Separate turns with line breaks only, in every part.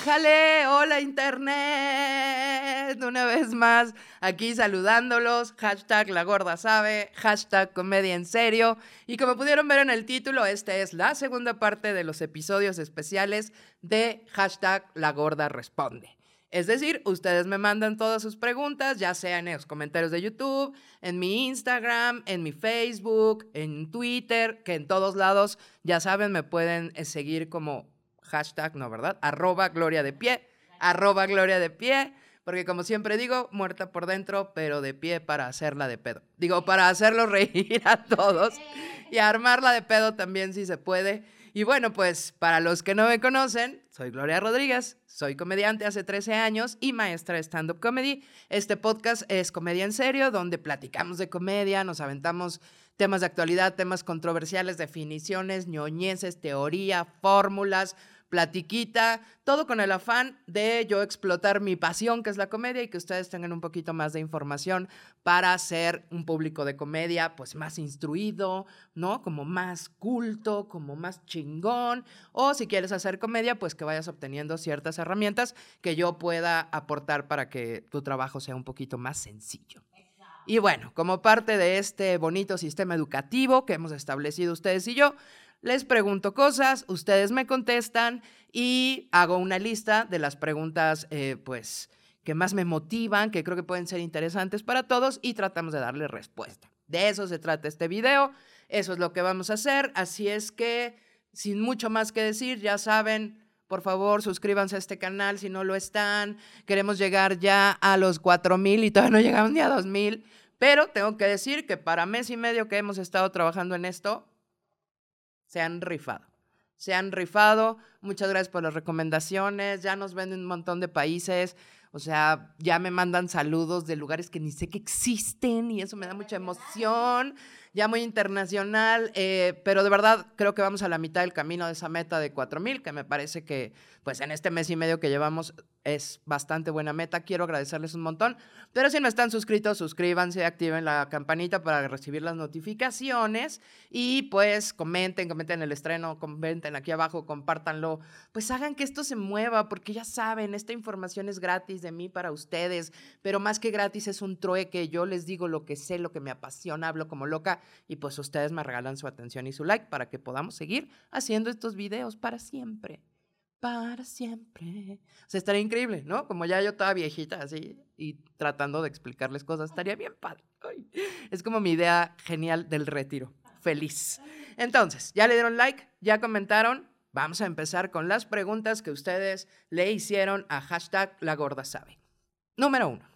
Ájale, hola internet, una vez más aquí saludándolos, hashtag la sabe, hashtag comedia en serio, y como pudieron ver en el título, esta es la segunda parte de los episodios especiales de hashtag la. Es decir, ustedes me mandan todas sus preguntas, ya sea en los comentarios de YouTube, en mi Instagram, en mi Facebook, en Twitter, que en todos lados, ya saben, me pueden eh, seguir como hashtag, no, ¿verdad? Arroba gloria de pie, arroba gloria de pie, porque como siempre digo, muerta por dentro, pero de pie para hacerla de pedo. Digo, para hacerlo reír a todos y armarla de pedo también si se puede. Y bueno, pues para los que no me conocen, soy Gloria Rodríguez, soy comediante hace 13 años y maestra de stand-up comedy. Este podcast es Comedia en Serio, donde platicamos de comedia, nos aventamos temas de actualidad, temas controversiales, definiciones, ñoñeces, teoría, fórmulas, platiquita, todo con el afán de yo explotar mi pasión, que es la comedia, y que ustedes tengan un poquito más de información para ser un público de comedia, pues más instruido, ¿no? Como más culto, como más chingón, o si quieres hacer comedia, pues que vayas obteniendo ciertas herramientas que yo pueda aportar para que tu trabajo sea un poquito más sencillo. Y bueno, como parte de este bonito sistema educativo que hemos establecido ustedes y yo, les pregunto cosas, ustedes me contestan y hago una lista de las preguntas, eh, pues, que más me motivan, que creo que pueden ser interesantes para todos y tratamos de darle respuesta. De eso se trata este video, eso es lo que vamos a hacer, así es que, sin mucho más que decir, ya saben, por favor, suscríbanse a este canal si no lo están. Queremos llegar ya a los 4000 y todavía no llegamos ni a 2000. Pero tengo que decir que para mes y medio que hemos estado trabajando en esto, se han rifado. Se han rifado. Muchas gracias por las recomendaciones. Ya nos ven en un montón de países. O sea, ya me mandan saludos de lugares que ni sé que existen y eso me da mucha emoción. Ya muy internacional, eh, pero de verdad creo que vamos a la mitad del camino de esa meta de 4000, que me parece que pues en este mes y medio que llevamos es bastante buena meta. Quiero agradecerles un montón. Pero si no están suscritos, suscríbanse, activen la campanita para recibir las notificaciones y pues comenten, comenten el estreno, comenten aquí abajo, compártanlo. Pues hagan que esto se mueva porque ya saben, esta información es gratis de mí para ustedes, pero más que gratis es un trueque. Yo les digo lo que sé, lo que me apasiona, hablo como loca y pues ustedes me regalan su atención y su like para que podamos seguir haciendo estos videos para siempre para siempre. O sea, estaría increíble, ¿no? Como ya yo toda viejita así y tratando de explicarles cosas, estaría bien padre. es como mi idea genial del retiro. Feliz. Entonces, ¿ya le dieron like? ¿Ya comentaron? Vamos a empezar con las preguntas que ustedes le hicieron a hashtag La Gorda Sabe. Número uno.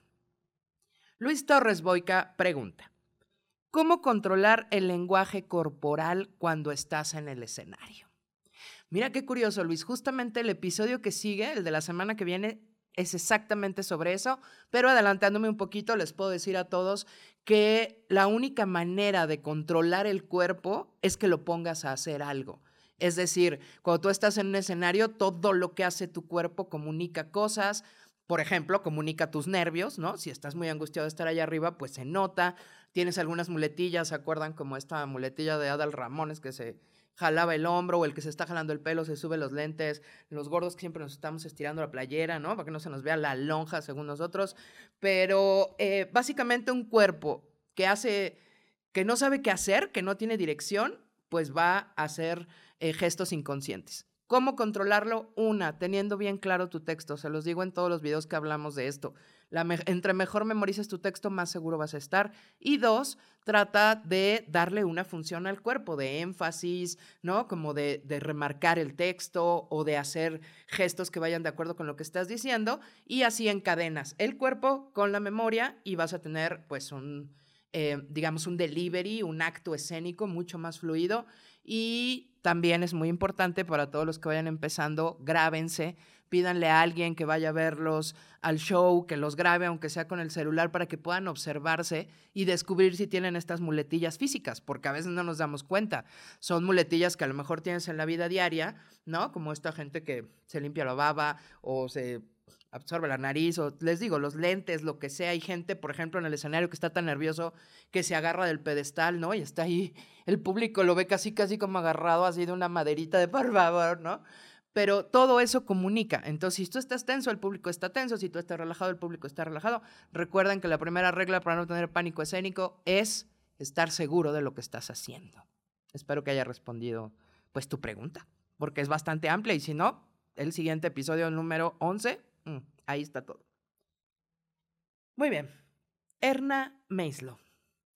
Luis Torres Boica pregunta, ¿cómo controlar el lenguaje corporal cuando estás en el escenario? Mira qué curioso, Luis. Justamente el episodio que sigue, el de la semana que viene, es exactamente sobre eso, pero adelantándome un poquito, les puedo decir a todos que la única manera de controlar el cuerpo es que lo pongas a hacer algo. Es decir, cuando tú estás en un escenario, todo lo que hace tu cuerpo comunica cosas. Por ejemplo, comunica tus nervios, ¿no? Si estás muy angustiado de estar allá arriba, pues se nota. Tienes algunas muletillas, ¿se acuerdan? Como esta muletilla de Adal Ramones que se jalaba el hombro o el que se está jalando el pelo se sube los lentes, los gordos que siempre nos estamos estirando la playera, ¿no? Para que no se nos vea la lonja según nosotros, pero eh, básicamente un cuerpo que hace, que no sabe qué hacer, que no tiene dirección, pues va a hacer eh, gestos inconscientes. ¿Cómo controlarlo? Una, teniendo bien claro tu texto. Se los digo en todos los videos que hablamos de esto. Entre mejor memorices tu texto, más seguro vas a estar. Y dos, trata de darle una función al cuerpo, de énfasis, ¿no? Como de, de remarcar el texto o de hacer gestos que vayan de acuerdo con lo que estás diciendo. Y así encadenas el cuerpo con la memoria y vas a tener, pues, un, eh, digamos, un delivery, un acto escénico mucho más fluido. Y también es muy importante para todos los que vayan empezando, grábense, pídanle a alguien que vaya a verlos al show, que los grabe, aunque sea con el celular, para que puedan observarse y descubrir si tienen estas muletillas físicas, porque a veces no nos damos cuenta. Son muletillas que a lo mejor tienes en la vida diaria, ¿no? Como esta gente que se limpia la baba o se absorbe la nariz, o les digo, los lentes, lo que sea. Hay gente, por ejemplo, en el escenario que está tan nervioso que se agarra del pedestal, ¿no? Y está ahí, el público lo ve casi, casi como agarrado así de una maderita de por favor, ¿no? Pero todo eso comunica. Entonces, si tú estás tenso, el público está tenso, si tú estás relajado, el público está relajado. Recuerden que la primera regla para no tener pánico escénico es estar seguro de lo que estás haciendo. Espero que haya respondido pues tu pregunta, porque es bastante amplia y si no, el siguiente episodio número 11, mm, ahí está todo. Muy bien. Erna Meislo.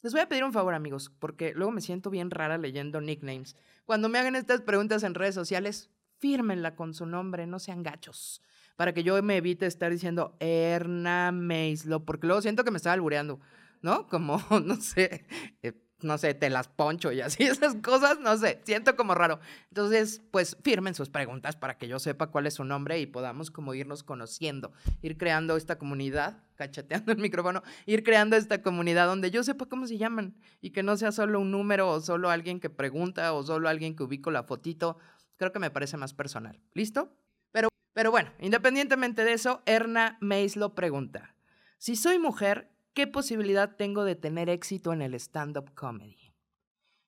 Les voy a pedir un favor, amigos, porque luego me siento bien rara leyendo nicknames. Cuando me hagan estas preguntas en redes sociales, fírmenla con su nombre, no sean gachos, para que yo me evite estar diciendo Erna Meislo, porque luego siento que me estaba albureando, ¿no? Como, no sé, eh, no sé, te las poncho y así, esas cosas, no sé, siento como raro. Entonces, pues firmen sus preguntas para que yo sepa cuál es su nombre y podamos como irnos conociendo, ir creando esta comunidad, cacheteando el micrófono, ir creando esta comunidad donde yo sepa cómo se llaman y que no sea solo un número o solo alguien que pregunta o solo alguien que ubico la fotito Creo que me parece más personal. ¿Listo? Pero, pero bueno, independientemente de eso, Erna Mays lo pregunta. Si soy mujer, ¿qué posibilidad tengo de tener éxito en el stand-up comedy?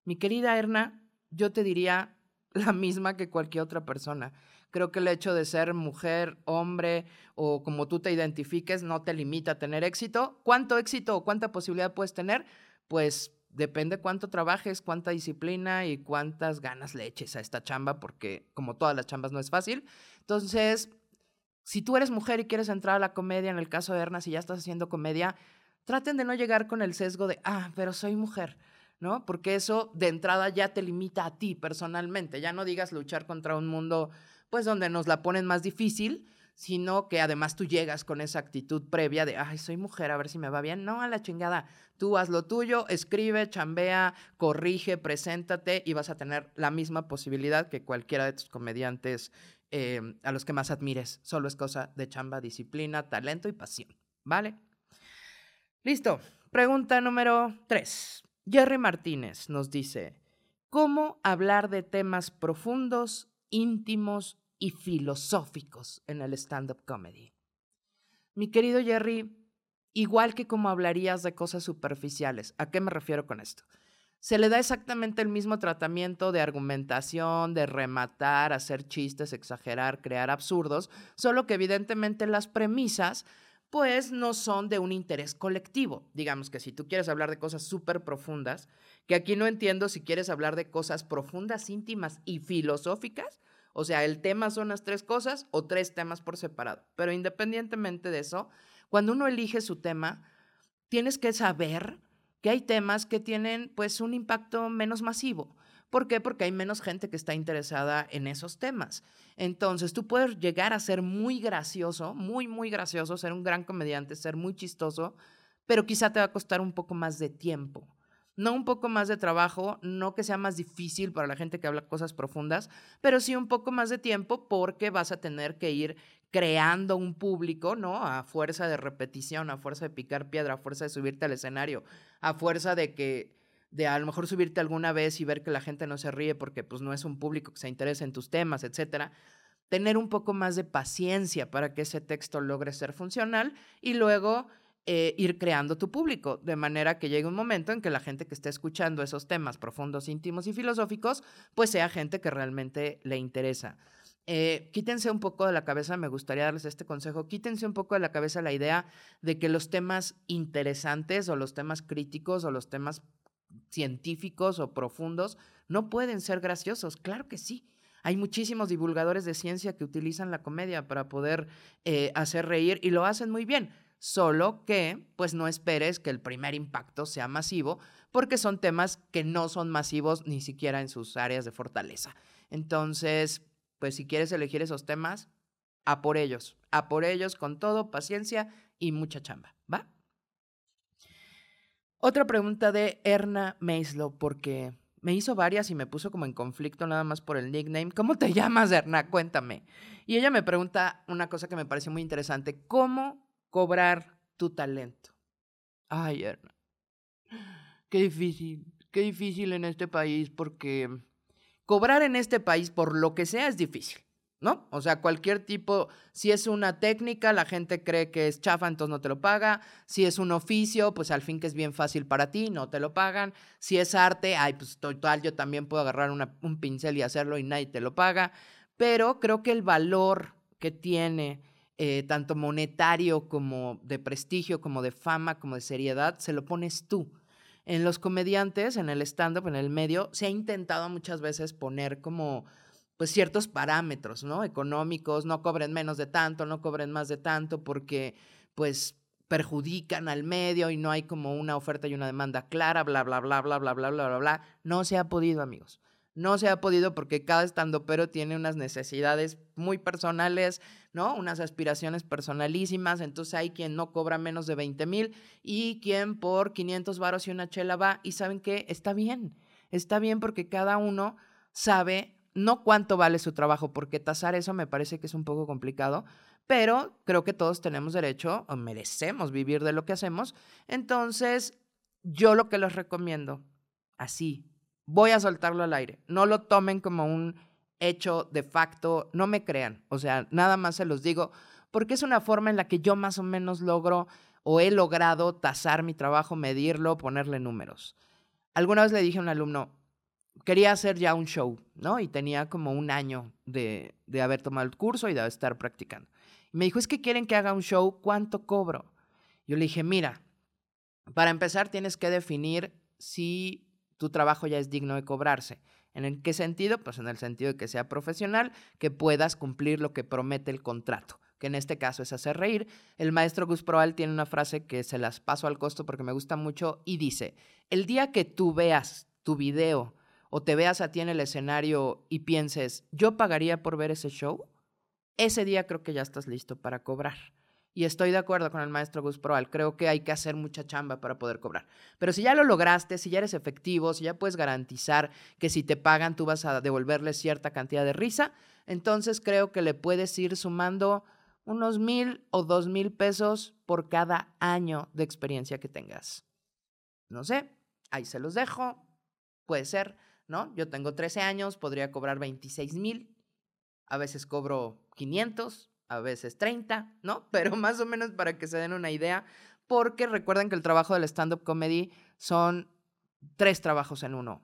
Mi querida Erna, yo te diría la misma que cualquier otra persona. Creo que el hecho de ser mujer, hombre o como tú te identifiques no te limita a tener éxito. ¿Cuánto éxito o cuánta posibilidad puedes tener? Pues depende cuánto trabajes, cuánta disciplina y cuántas ganas le eches a esta chamba, porque como todas las chambas no es fácil. Entonces, si tú eres mujer y quieres entrar a la comedia, en el caso de Erna, si ya estás haciendo comedia, traten de no llegar con el sesgo de, ah, pero soy mujer, ¿no? Porque eso de entrada ya te limita a ti personalmente. Ya no digas luchar contra un mundo, pues, donde nos la ponen más difícil, sino que además tú llegas con esa actitud previa de, ay, soy mujer, a ver si me va bien. No, a la chingada. Tú haz lo tuyo, escribe, chambea, corrige, preséntate y vas a tener la misma posibilidad que cualquiera de tus comediantes em, a los que más admires. Solo es cosa de chamba, disciplina, talento y pasión. ¿Vale? Listo. Pregunta número tres. Jerry Martínez nos dice, ¿cómo hablar de temas profundos, íntimos y filosóficos en el stand-up comedy. Mi querido Jerry, igual que como hablarías de cosas superficiales, ¿a qué me refiero con esto? Se le da exactamente el mismo tratamiento de argumentación, de rematar, hacer chistes, exagerar, crear absurdos, solo que evidentemente las premisas pues no son de un interés colectivo. Digamos que si tú quieres hablar de cosas súper profundas, que aquí no entiendo si quieres hablar de cosas profundas, íntimas y filosóficas, o sea, el tema son las tres cosas o tres temas por separado. Pero independientemente de eso, cuando uno elige su tema, tienes que saber que hay temas que tienen pues un impacto menos masivo. ¿Por qué? Porque hay menos gente que está interesada en esos temas. Entonces, tú puedes llegar a ser muy gracioso, muy, muy gracioso, ser un gran comediante, ser muy chistoso, pero quizá te va a costar un poco más de tiempo no un poco más de trabajo, no que sea más difícil para la gente que habla cosas profundas, pero sí un poco más de tiempo porque vas a tener que ir creando un público, ¿no? A fuerza de repetición, a fuerza de picar piedra, a fuerza de subirte al escenario, a fuerza de que de a lo mejor subirte alguna vez y ver que la gente no se ríe porque pues no es un público que se interesa en tus temas, etcétera. Tener un poco más de paciencia para que ese texto logre ser funcional y luego eh, ir creando tu público, de manera que llegue un momento en que la gente que esté escuchando esos temas profundos, íntimos y filosóficos, pues sea gente que realmente le interesa. Eh, quítense un poco de la cabeza, me gustaría darles este consejo, quítense un poco de la cabeza la idea de que los temas interesantes o los temas críticos o los temas científicos o profundos no pueden ser graciosos. Claro que sí. Hay muchísimos divulgadores de ciencia que utilizan la comedia para poder eh, hacer reír y lo hacen muy bien solo que pues no esperes que el primer impacto sea masivo, porque son temas que no son masivos ni siquiera en sus áreas de fortaleza. Entonces, pues si quieres elegir esos temas, a por ellos, a por ellos con todo, paciencia y mucha chamba, ¿va? Otra pregunta de Erna Meislo, porque me hizo varias y me puso como en conflicto nada más por el nickname. ¿Cómo te llamas, Erna? Cuéntame. Y ella me pregunta una cosa que me pareció muy interesante. ¿Cómo cobrar tu talento. Ay, Erna. Qué difícil, qué difícil en este país porque cobrar en este país por lo que sea es difícil, ¿no? O sea, cualquier tipo, si es una técnica, la gente cree que es chafa, entonces no te lo paga. Si es un oficio, pues al fin que es bien fácil para ti, no te lo pagan. Si es arte, ay, pues total, yo también puedo agarrar un pincel y hacerlo y nadie te lo paga pero creo que el valor que tiene, eh, tanto monetario como de prestigio, como de fama, como de seriedad, se lo pones tú. En los comediantes, en el stand-up, en el medio, se ha intentado muchas veces poner como pues ciertos parámetros, ¿no? Económicos, no cobren menos de tanto, no cobren más de tanto, porque pues perjudican al medio y no hay como una oferta y una demanda clara, bla, bla, bla, bla, bla, bla, bla, bla, bla. No se ha podido, amigos. No se ha podido porque cada estando pero tiene unas necesidades muy personales, ¿no? Unas aspiraciones personalísimas. Entonces hay quien no cobra menos de 20 mil y quien por 500 varos y una chela va. Y saben que está bien. Está bien porque cada uno sabe no cuánto vale su trabajo, porque tasar eso me parece que es un poco complicado, pero creo que todos tenemos derecho o merecemos vivir de lo que hacemos. Entonces, yo lo que les recomiendo, así, voy a soltarlo al aire, no lo tomen como un hecho de facto, no me crean, o sea, nada más se los digo, porque es una forma en la que yo más o menos logro o he logrado tasar mi trabajo, medirlo, ponerle números. Alguna vez le dije a un alumno, quería hacer ya un show, ¿no? Y tenía como un año de, de haber tomado el curso y de estar practicando. Y me dijo, es que quieren que haga un show, ¿cuánto cobro? Yo le dije, mira, para empezar tienes que definir si tu trabajo ya es digno de cobrarse. ¿En qué sentido? Pues en el sentido de que sea profesional, que puedas cumplir lo que promete el contrato, que en este caso es hacer reír. El maestro Gus Proal tiene una frase que se las paso al costo porque me gusta mucho y dice, el día que tú veas tu video o te veas a ti en el escenario y pienses, yo pagaría por ver ese show, ese día creo que ya estás listo para cobrar. Y estoy de acuerdo con el maestro Gus Proal, creo que hay que hacer mucha chamba para poder cobrar. Pero si ya lo lograste, si ya eres efectivo, si ya puedes garantizar que si te pagan tú vas a devolverle cierta cantidad de risa, entonces creo que le puedes ir sumando unos mil o dos mil pesos por cada año de experiencia que tengas. No sé, ahí se los dejo, puede ser. ¿no? Yo tengo 13 años, podría cobrar 26 mil, a veces cobro 500, a veces 30, ¿no? Pero más o menos para que se den una idea, porque recuerden que el trabajo del stand-up comedy son tres trabajos en uno.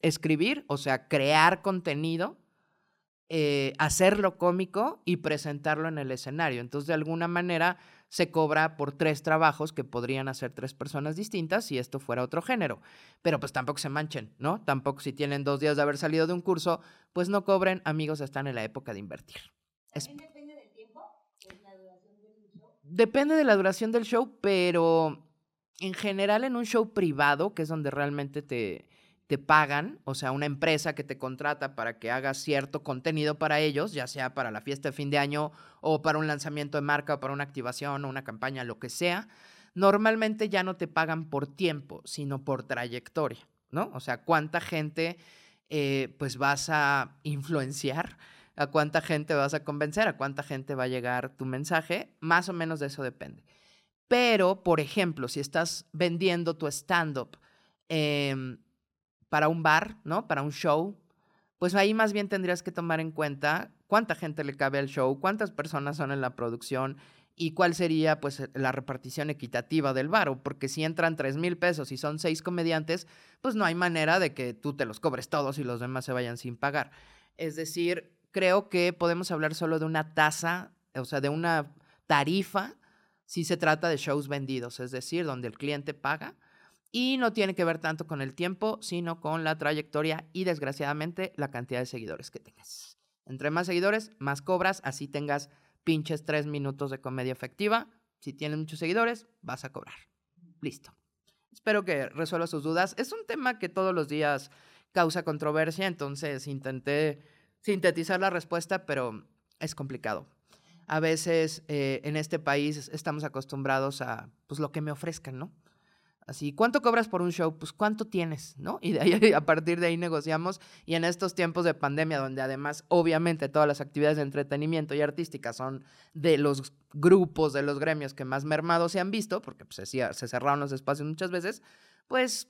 Escribir, o sea, crear contenido, eh, hacerlo cómico y presentarlo en el escenario. Entonces, de alguna manera, se cobra por tres trabajos que podrían hacer tres personas distintas si esto fuera otro género. Pero pues tampoco se manchen, ¿no? Tampoco si tienen dos días de haber salido de un curso, pues no cobren, amigos, están en la época de invertir.
depende del tiempo? la duración del show?
Depende de la duración del show, pero en general en un show privado, que es donde realmente te, te pagan, o sea, una empresa que te contrata para que hagas cierto contenido para ellos, ya sea para la fiesta de fin de año o para un lanzamiento de marca o para una activación o una campaña, lo que sea, normalmente ya no te pagan por tiempo, sino por trayectoria, ¿no? O sea, cuánta gente eh, pues vas a influenciar, a cuánta gente vas a convencer, a cuánta gente va a llegar tu mensaje, más o menos de eso depende. Pero, por ejemplo, si estás vendiendo tu stand-up, eh, para un bar, ¿no? Para un show, pues ahí más bien tendrías que tomar en cuenta cuánta gente le cabe al show, cuántas personas son en la producción y cuál sería pues la repartición equitativa del bar, porque si entran tres mil pesos y son seis comediantes, pues no hay manera de que tú te los cobres todos y los demás se vayan sin pagar. Es decir, creo que podemos hablar solo de una tasa, o sea, de una tarifa, si se trata de shows vendidos, es decir, donde el cliente paga y no tiene que ver tanto con el tiempo, sino con la trayectoria y desgraciadamente la cantidad de seguidores que tengas. Entre más seguidores, más cobras, así tengas pinches tres minutos de comedia efectiva. Si tienes muchos seguidores, vas a cobrar. Listo. Espero que resuelva sus dudas. Es un tema que todos los días causa controversia, entonces intenté sintetizar la respuesta, pero es complicado. A veces eh, en este país estamos acostumbrados a pues, lo que me ofrezcan, ¿no? Así, ¿cuánto cobras por un show? Pues cuánto tienes, ¿no? Y de ahí, a partir de ahí negociamos. Y en estos tiempos de pandemia, donde además, obviamente, todas las actividades de entretenimiento y artística son de los grupos, de los gremios que más mermados se han visto, porque pues, se, se cerraron los espacios muchas veces, pues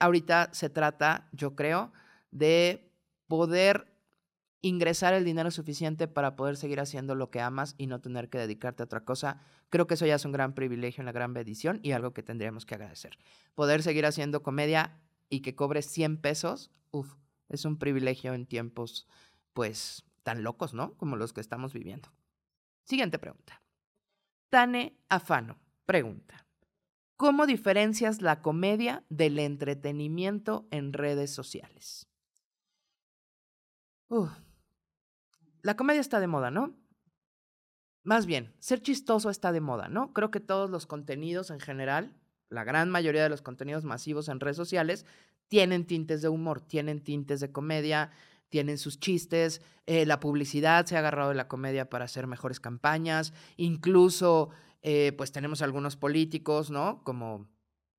ahorita se trata, yo creo, de poder ingresar el dinero suficiente para poder seguir haciendo lo que amas y no tener que dedicarte a otra cosa. Creo que eso ya es un gran privilegio, una gran bendición y algo que tendríamos que agradecer. Poder seguir haciendo comedia y que cobres 100 pesos, uff, es un privilegio en tiempos, pues, tan locos, ¿no? Como los que estamos viviendo. Siguiente pregunta. Tane Afano pregunta. ¿Cómo diferencias la comedia del entretenimiento en redes sociales? La comedia está de moda, ¿no? Más bien, ser chistoso está de moda, ¿no? Creo que todos los contenidos en general, la gran mayoría de los contenidos masivos en redes sociales, tienen tintes de humor, tienen tintes de comedia, tienen sus chistes, eh, la publicidad se ha agarrado de la comedia para hacer mejores campañas, incluso eh, pues tenemos algunos políticos, ¿no? Como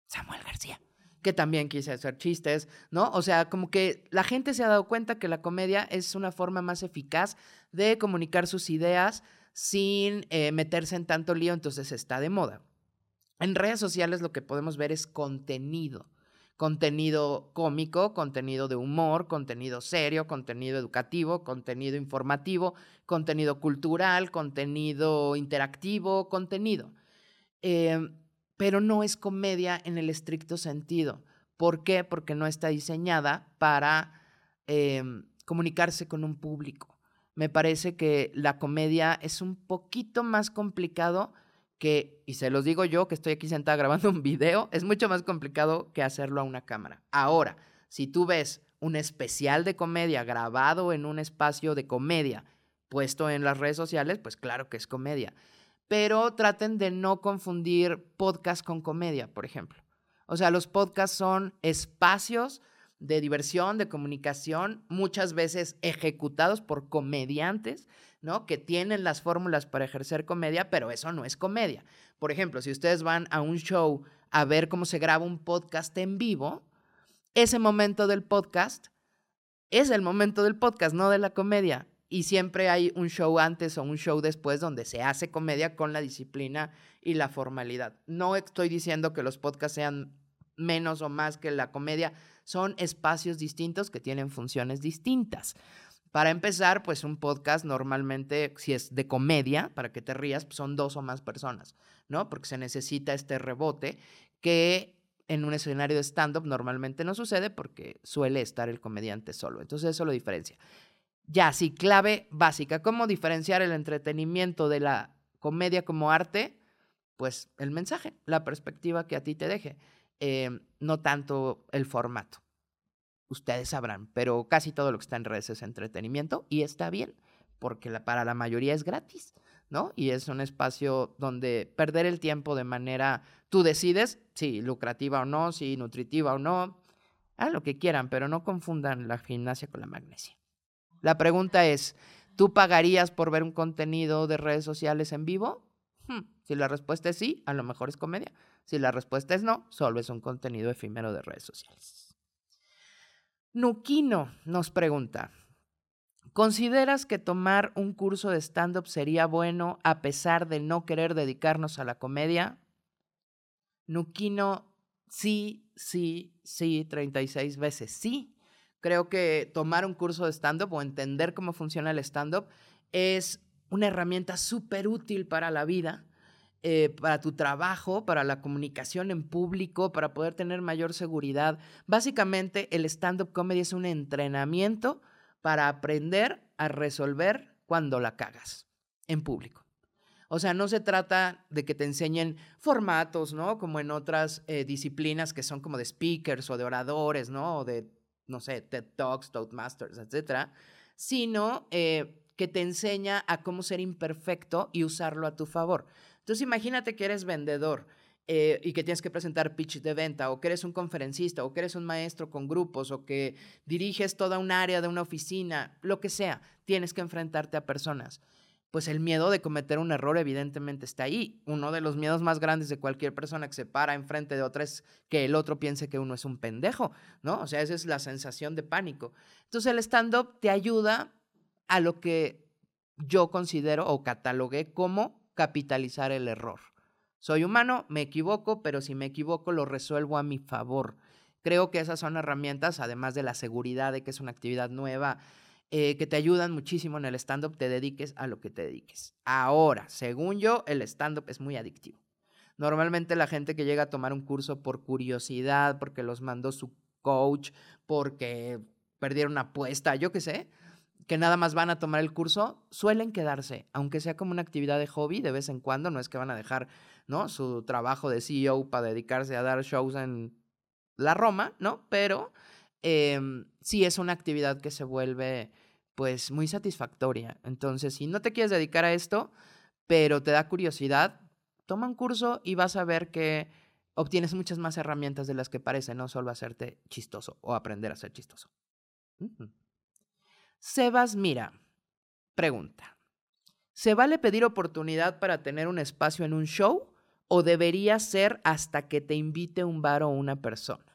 Samuel García, que también quise hacer chistes, ¿no? O sea, como que la gente se ha dado cuenta que la comedia es una forma más eficaz de comunicar sus ideas sin eh, meterse en tanto lío, entonces está de moda. En redes sociales lo que podemos ver es contenido contenido cómico, contenido de humor, contenido serio, contenido educativo, contenido informativo, contenido cultural, contenido interactivo, contenido. Em, pero no es comedia en el estricto sentido. ¿Por qué? Porque no está diseñada para em, comunicarse con un público. Me parece que la comedia es un poquito más complicado que, y se los digo yo que estoy aquí sentada grabando un video, es mucho más complicado que hacerlo a una cámara. Ahora, si tú ves un especial de comedia grabado en un espacio de comedia puesto en las redes sociales, pues claro que es comedia. Pero traten de no confundir podcast con comedia, por ejemplo. O sea, los podcasts son espacios de diversión, de comunicación, muchas veces ejecutados por comediantes ¿no? Que tienen las fórmulas para ejercer comedia, pero eso no es comedia. Por ejemplo, si ustedes van a un show a ver cómo se graba un podcast en vivo, ese momento del podcast es el momento del podcast, no de la comedia. Y siempre hay un show antes o un show después donde se hace comedia con la disciplina y la formalidad. No estoy diciendo que los podcasts sean menos o más que la comedia, son espacios distintos que tienen funciones distintas. Para empezar, pues un podcast normalmente, si es de comedia, para que te rías, pues, son dos o más personas, ¿no? Porque se necesita este rebote que en un escenario de stand-up normalmente no sucede porque suele estar el comediante solo. Entonces eso lo diferencia. Ya, sí, clave básica. ¿Cómo diferenciar el entretenimiento de la comedia como arte? Pues el mensaje, la perspectiva que a ti te deje, eh, no tanto el formato ustedes sabrán, pero casi todo lo que está en redes es entretenimiento y está bien, porque para la mayoría es gratis, ¿no? Y es un espacio donde perder el tiempo de manera, tú decides si lucrativa o no, si nutritiva o no, a lo que quieran, pero no confundan la gimnasia con la magnesia. La pregunta es, ¿tú pagarías por ver un contenido de redes sociales en vivo? Hmm, si la respuesta es sí, a lo mejor es comedia. Si la respuesta es no, solo es un contenido efímero de redes sociales. Nuquino nos pregunta, ¿consideras que tomar un curso de stand-up sería bueno a pesar de no querer dedicarnos a la comedia? Nuquino, sí, sí, sí, 36 veces, sí. Creo que tomar un curso de stand-up o entender cómo funciona el stand-up es una herramienta súper útil para la vida eh, para tu trabajo, para la comunicación en público, para poder tener mayor seguridad. Básicamente, el stand-up comedy es un entrenamiento para aprender a resolver cuando la cagas en público. O sea, no se trata de que te enseñen formatos, ¿no? Como en otras eh, disciplinas que son como de speakers o de oradores, ¿no? O de, no sé, TED Talks, Toastmasters, etcétera, sino eh, que te enseña a cómo ser imperfecto y usarlo a tu favor. Entonces imagínate que eres vendedor eh, y que tienes que presentar pitch de venta, o que eres un conferencista, o que eres un maestro con grupos, o que diriges toda un área de una oficina, lo que sea, tienes que enfrentarte a personas. Pues el miedo de cometer un error evidentemente está ahí. Uno de los miedos más grandes de cualquier persona que se para enfrente de otra es que el otro piense que uno es un pendejo, ¿no? O sea, esa es la sensación de pánico. Entonces el stand-up te ayuda a lo que yo considero o catalogué como capitalizar el error. Soy humano, me equivoco, pero si me equivoco lo resuelvo a mi favor. Creo que esas son herramientas, además de la seguridad de que es una actividad nueva, eh, que te ayudan muchísimo en el stand-up, te dediques a lo que te dediques. Ahora, según yo, el stand-up es muy adictivo. Normalmente la gente que llega a tomar un curso por curiosidad, porque los mandó su coach, porque perdieron una apuesta, yo qué sé, que nada más van a tomar el curso, suelen quedarse, aunque sea como una actividad de hobby de vez en cuando, no es que van a dejar, ¿no? Su trabajo de CEO para dedicarse a dar shows en la Roma, ¿no? Pero em, sí es una actividad que se vuelve, pues, muy satisfactoria. Entonces, si no te quieres dedicar a esto, pero te da curiosidad, toma un curso y vas a ver que obtienes muchas más herramientas de las que parece, no solo hacerte chistoso o aprender a ser chistoso. Sebas Mira, pregunta. ¿Se vale pedir oportunidad para tener un espacio en un show o debería ser hasta que te invite un bar o una persona?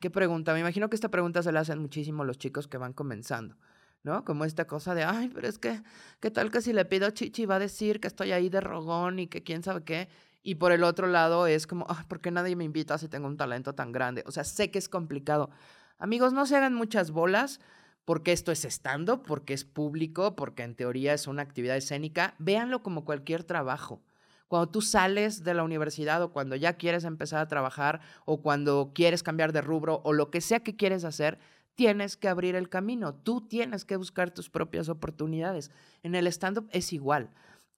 Qué pregunta. Me imagino que esta pregunta se la hacen muchísimo los chicos que van comenzando, ¿no? Como esta cosa de, ay, pero es que, ¿qué tal que si le pido chichi va a decir que estoy ahí de rogón y que quién sabe qué? Y por el otro lado es como, ay, ¿por qué nadie me invita si tengo un talento tan grande? O sea, sé que es complicado. Amigos, no se hagan muchas bolas porque esto es estando, porque es público, porque en teoría es una actividad escénica, véanlo como cualquier trabajo. Cuando tú sales de la universidad o cuando ya quieres empezar a trabajar o cuando quieres cambiar de rubro o lo que sea que quieres hacer, tienes que abrir el camino. Tú tienes que buscar tus propias oportunidades. En el stand-up es igual.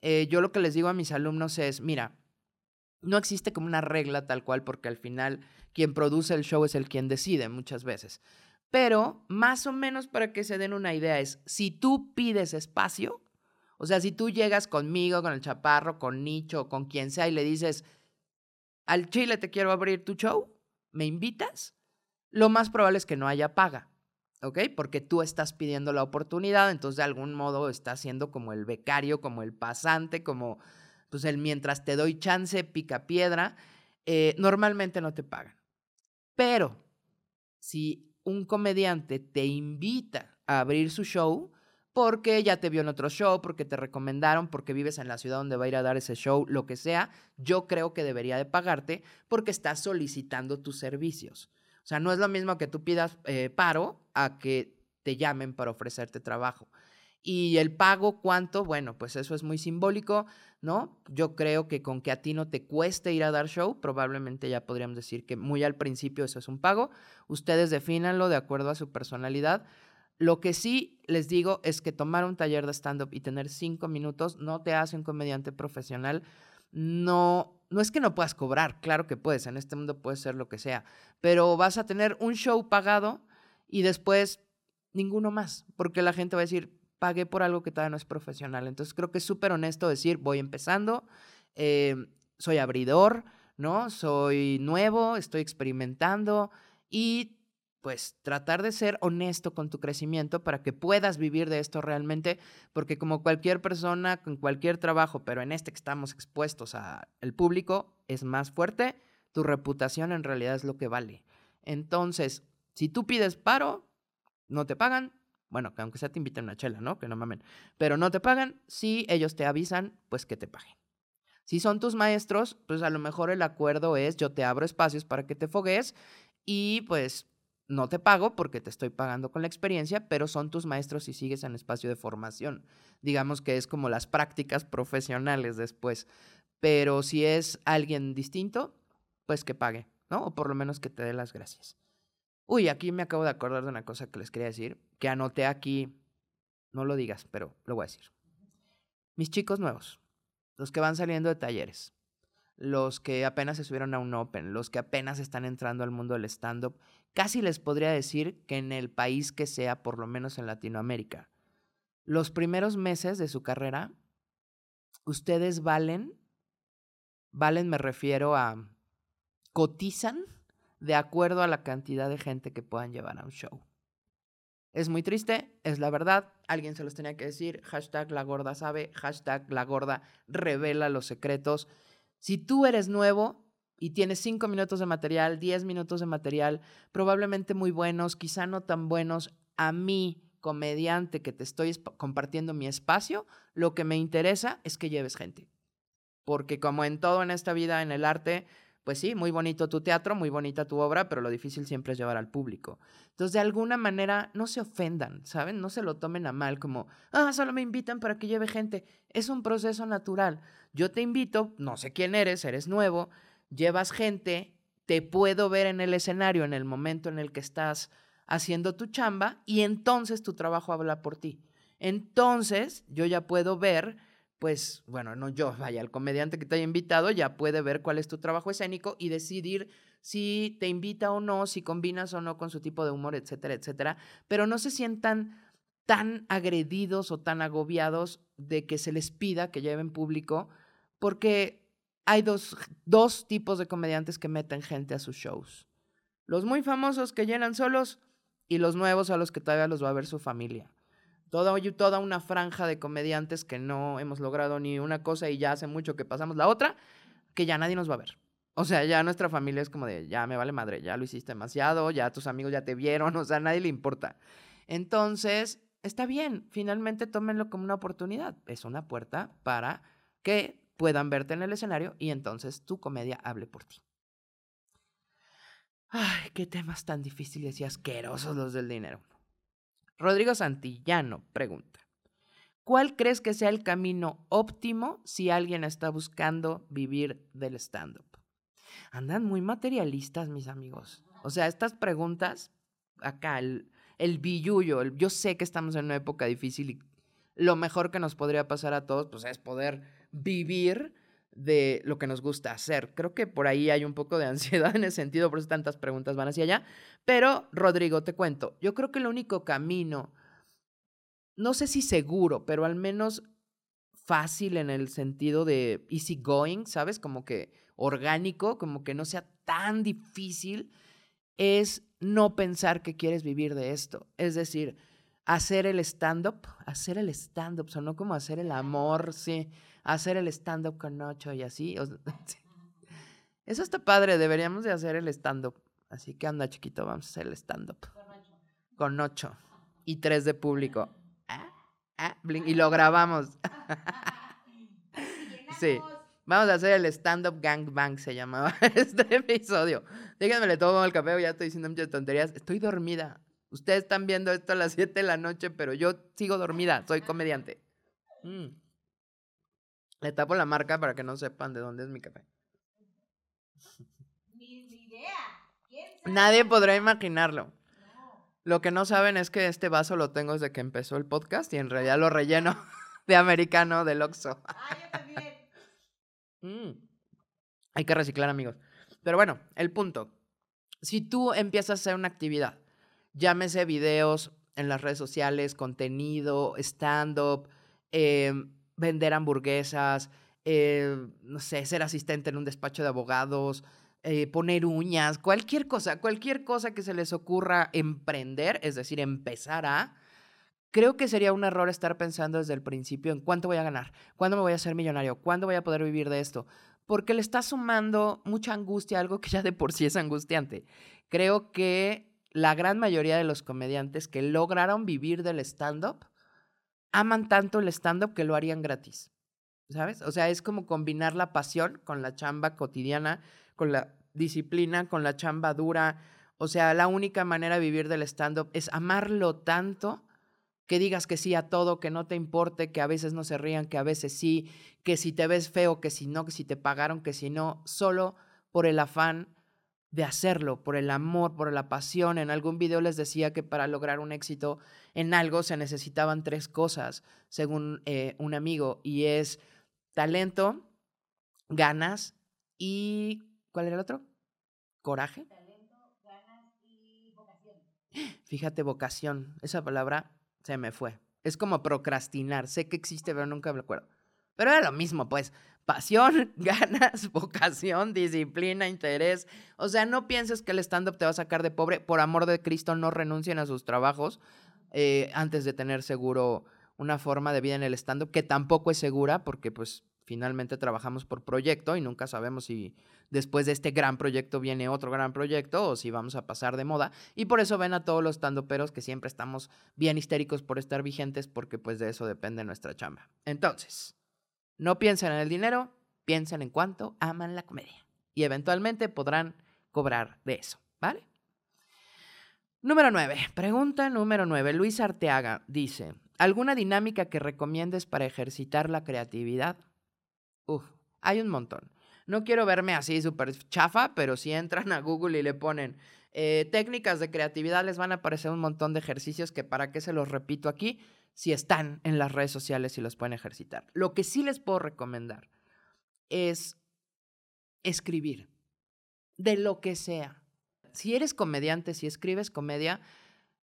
Eh, yo lo que les digo a mis alumnos es, mira, no existe como una regla tal cual porque al final quien produce el show es el quien decide muchas veces. Pero más o menos para que se den una idea es, si tú pides espacio, o sea, si tú llegas conmigo, con el chaparro, con Nicho, con quien sea y le dices, al Chile te quiero abrir tu show, ¿me invitas? Lo más probable es que no haya paga, ¿ok? Porque tú estás pidiendo la oportunidad, entonces de algún modo estás siendo como el becario, como el pasante, como pues el mientras te doy chance, pica piedra, eh, normalmente no te pagan. Pero si un comediante te invita a abrir su show porque ya te vio en otro show, porque te recomendaron, porque vives en la ciudad donde va a ir a dar ese show, lo que sea, yo creo que debería de pagarte porque estás solicitando tus servicios. O sea, no es lo mismo que tú pidas eh, paro a que te llamen para ofrecerte trabajo. Y el pago, ¿cuánto? Bueno, pues eso es muy simbólico, ¿no? Yo creo que con que a ti no te cueste ir a dar show, probablemente ya podríamos decir que muy al principio eso es un pago. Ustedes defínanlo de acuerdo a su personalidad. Lo que sí les digo es que tomar un taller de stand-up y tener cinco minutos no te hace un comediante profesional. No, no es que no puedas cobrar, claro que puedes, en este mundo puede ser lo que sea, pero vas a tener un show pagado y después ninguno más, porque la gente va a decir, pagué por algo que todavía no es profesional. Entonces creo que es súper honesto decir, voy empezando, eh, soy abridor, ¿no? Soy nuevo, estoy experimentando y pues tratar de ser honesto con tu crecimiento para que puedas vivir de esto realmente, porque como cualquier persona con cualquier trabajo, pero en este que estamos expuestos al público, es más fuerte, tu reputación en realidad es lo que vale. Entonces, si tú pides paro, no te pagan, bueno, que aunque sea te inviten una chela, ¿no? Que no mamen. Pero no te pagan, si ellos te avisan, pues que te paguen. Si son tus maestros, pues a lo mejor el acuerdo es yo te abro espacios para que te fogues y pues no te pago porque te estoy pagando con la experiencia, pero son tus maestros y sigues en espacio de formación. Digamos que es como las prácticas profesionales después. Pero si es alguien distinto, pues que pague, ¿no? O por lo menos que te dé las gracias. Uy, aquí me acabo de acordar de una cosa que les quería decir, que anoté aquí, no lo digas, pero lo voy a decir. Mis chicos nuevos, los que van saliendo de talleres, los que apenas se subieron a un Open, los que apenas están entrando al mundo del stand-up, casi les podría decir que en el país que sea, por lo menos en Latinoamérica, los primeros meses de su carrera, ustedes valen, valen me refiero a, cotizan de acuerdo a la cantidad de gente que puedan llevar a un show. Es muy triste, es la verdad, alguien se los tenía que decir, hashtag la gorda sabe, hashtag la gorda revela los secretos. Si tú eres nuevo y tienes cinco minutos de material, 10 minutos de material, probablemente muy buenos, quizá no tan buenos, a mí, comediante que te estoy compartiendo mi espacio, lo que me interesa es que lleves gente. Porque como en todo en esta vida, en el arte, pues sí, muy bonito tu teatro, muy bonita tu obra, pero lo difícil siempre es llevar al público. Entonces, de alguna manera, no se ofendan, ¿saben? No se lo tomen a mal como, ah, solo me invitan para que lleve gente. Es un proceso natural. Yo te invito, no sé quién eres, eres nuevo, llevas gente, te puedo ver en el escenario en el momento en el que estás haciendo tu chamba y entonces tu trabajo habla por ti. Entonces yo ya puedo ver, pues, bueno, no yo, vaya, el comediante que te haya invitado ya puede ver cuál es tu trabajo escénico y decidir si te invita o no, si combinas o no con su tipo de humor, etcétera, etcétera. Pero no se sientan tan agredidos o tan agobiados de que se les pida que lleven público, porque hay dos, dos tipos de comediantes que meten gente a sus shows. Los muy famosos que llenan solos y los nuevos a los que todavía los va a ver su familia. Toda, una franja de comediantes que no hemos logrado ni una cosa y ya hace mucho que pasamos la otra, que ya nadie nos va a ver. O sea, ya nuestra familia es como de, ya me vale madre, ya lo hiciste demasiado, ya tus amigos ya te vieron, o sea, a nadie le importa. Entonces, está bien, finalmente tómenlo como una oportunidad. Es una puerta para que puedan verte en el escenario y entonces tu comedia hable por ti. Ay, qué temas tan difíciles y asquerosos los del dinero. Rodrigo Santillano pregunta, ¿cuál crees que sea el camino óptimo si alguien está buscando vivir del stand-up? Andan muy materialistas, mis amigos. O sea, estas preguntas, acá, el, el billullo, yo sé que estamos en una época difícil y lo mejor que nos podría pasar a todos, pues es poder vivir de lo que nos gusta hacer. Creo que por ahí hay un poco de ansiedad en ese sentido, por eso tantas preguntas van hacia allá. Pero, Rodrigo, te cuento, yo creo que el único camino, no sé si seguro, pero al menos fácil en el sentido de easy going, ¿sabes? Como que orgánico, como que no sea tan difícil, es no pensar que quieres vivir de esto. Es decir, hacer el stand-up, hacer el stand-up, sonó como hacer el amor, sí hacer el stand-up con Ocho y así. Eso está padre, deberíamos de hacer el stand-up. Así que anda, chiquito, vamos a hacer el stand-up. Con ocho. Y tres de público. Ah, ah, y lo grabamos. sí. Vamos a hacer el stand-up gangbang, se llamaba este episodio. Déjenme le tomo el café, ya estoy diciendo muchas tonterías. Estoy dormida. Ustedes están viendo esto a las 7 de la noche, pero yo sigo dormida, soy comediante. Mm. Le tapo la marca para que no sepan de dónde es mi café.
Ni idea.
Nadie podrá imaginarlo. Lo que no saben es que este vaso lo tengo desde que empezó el podcast y en realidad lo relleno de americano del Oxxo.
Ah, yo también.
Mm. Hay que reciclar, amigos. Pero bueno, el punto. Si tú empiezas a hacer una actividad, llámese videos en las redes sociales, contenido, stand-up, eh, vender hamburguesas, eh, no sé, ser asistente en un despacho de abogados, eh, poner uñas, cualquier cosa, cualquier cosa que se les ocurra emprender, es decir, empezar a, creo que sería un error estar pensando desde el principio en cuánto voy a ganar, cuándo me voy a ser millonario, cuándo voy a poder vivir de esto, porque le está sumando mucha angustia a algo que ya de por sí es angustiante. Creo que la gran mayoría de los comediantes que lograron vivir del stand-up, aman tanto el stand-up que lo harían gratis. ¿Sabes? O sea, es como combinar la pasión con la chamba cotidiana, con la disciplina, con la chamba dura. O sea, la única manera de vivir del stand-up es amarlo tanto que digas que sí a todo, que no te importe, que a veces no se rían, que a veces sí, que si te ves feo, que si no, que si te pagaron, que si no, solo por el afán de hacerlo, por el amor, por la pasión. En algún video les decía que para lograr un éxito en algo se necesitaban tres cosas, según eh, un amigo, y es talento, ganas y... ¿Cuál era el otro? Coraje.
Talento, ganas y vocación.
Fíjate, vocación. Esa palabra se me fue. Es como procrastinar. Sé que existe, pero nunca me acuerdo. Pero era lo mismo, pues pasión, ganas, vocación, disciplina, interés. O sea, no pienses que el stand-up te va a sacar de pobre. Por amor de Cristo, no renuncien a sus trabajos eh, antes de tener seguro una forma de vida en el stand-up, que tampoco es segura porque pues finalmente trabajamos por proyecto y nunca sabemos si después de este gran proyecto viene otro gran proyecto o si vamos a pasar de moda. Y por eso ven a todos los peros que siempre estamos bien histéricos por estar vigentes porque pues de eso depende nuestra chamba. Entonces, no piensen en el dinero, piensen en cuánto aman la comedia. Y eventualmente podrán cobrar de eso, ¿vale? Número 9. Pregunta número 9. Luis Arteaga dice, ¿alguna dinámica que recomiendes para ejercitar la creatividad? Uf, hay un montón. No quiero verme así súper chafa, pero si entran a Google y le ponen eh, técnicas de creatividad, les van a aparecer un montón de ejercicios que para qué se los repito aquí, si están en las redes sociales y los pueden ejercitar. Lo que sí les puedo recomendar es escribir, de lo que sea. Si eres comediante, si escribes comedia,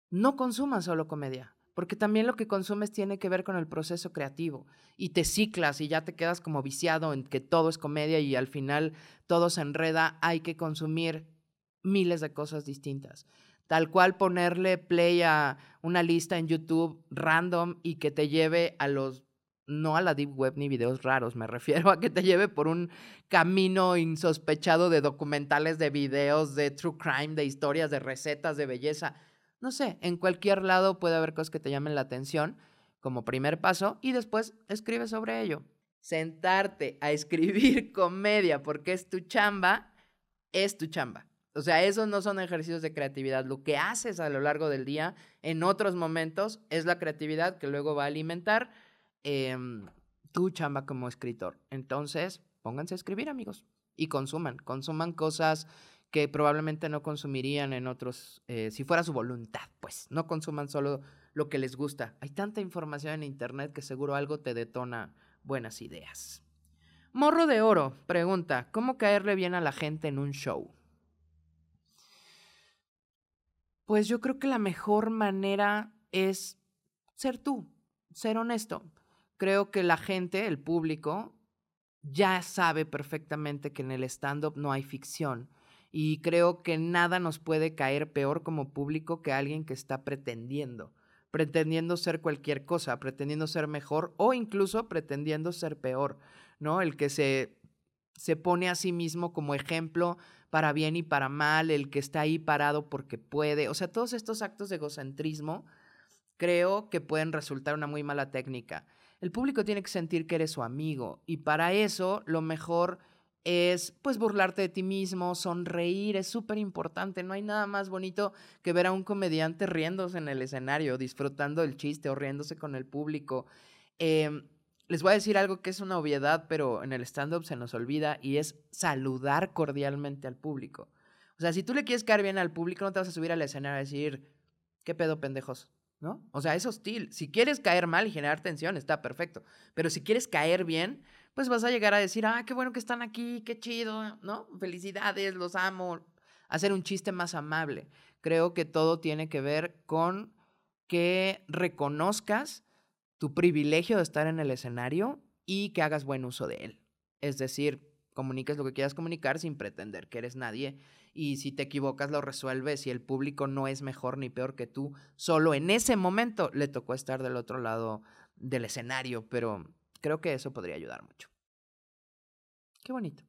no consumas solo comedia, porque también lo que consumes tiene que ver con el proceso creativo y te ciclas y ya te quedas como viciado en que todo es comedia y al final todo se enreda, hay que consumir miles de cosas distintas. Tal cual ponerle play a una lista en YouTube random y que te lleve a los no a la deep web ni videos raros, me refiero a que te lleve por un camino insospechado de documentales, de videos, de true crime, de historias, de recetas, de belleza. No sé, en cualquier lado puede haber cosas que te llamen la atención como primer paso y después escribe sobre ello. Sentarte a escribir comedia porque es tu chamba, es tu chamba. O sea, esos no son ejercicios de creatividad. Lo que haces a lo largo del día, en otros momentos, es la creatividad que luego va a alimentar Em, tu chamba como escritor. Entonces, pónganse a escribir, amigos, y consuman, consuman cosas que probablemente no consumirían en otros, eh, si fuera su voluntad, pues, no consuman solo lo que les gusta. Hay tanta información en Internet que seguro algo te detona buenas ideas. Morro de Oro pregunta, ¿cómo caerle bien a la gente en un show? Pues yo creo que la mejor manera es ser tú, ser honesto creo que la gente, el público, ya sabe perfectamente que en el stand-up no hay ficción. Y creo que nada nos puede caer peor como público que alguien que está pretendiendo, pretendiendo ser cualquier cosa, pretendiendo ser mejor o incluso pretendiendo ser peor, ¿no? El que se, se pone a sí mismo como ejemplo para bien y para mal, el que está ahí parado porque puede, o sea, todos estos actos de egocentrismo creo que pueden resultar una muy mala técnica el público tiene que sentir que eres su amigo y para eso lo mejor es pues burlarte de ti mismo, sonreír, es súper importante, no hay nada más bonito que ver a un comediante riéndose en el escenario, disfrutando el chiste o riéndose con el público. Em, les voy a decir algo que es una obviedad, pero en el stand-up se nos olvida y es saludar cordialmente al público. O sea, si tú le quieres caer bien al público, no te vas a subir al escenario a decir, ¿qué pedo, pendejos? ¿no? O sea, es hostil. Si quieres caer mal y generar tensión, está perfecto. Pero si quieres caer bien, pues vas a llegar a decir, ah, qué bueno que están aquí, qué chido, ¿no? Felicidades, los amo. Hacer un chiste más amable. Creo que todo tiene que ver con que reconozcas tu privilegio de estar en el escenario y que hagas buen uso de él. Es decir, comuniques lo que quieras comunicar sin pretender que eres nadie y si te equivocas lo resuelves y el público no es mejor ni peor que tú, solo en ese momento le tocó estar del otro lado del escenario, pero creo que eso podría ayudar mucho. Qué bonito.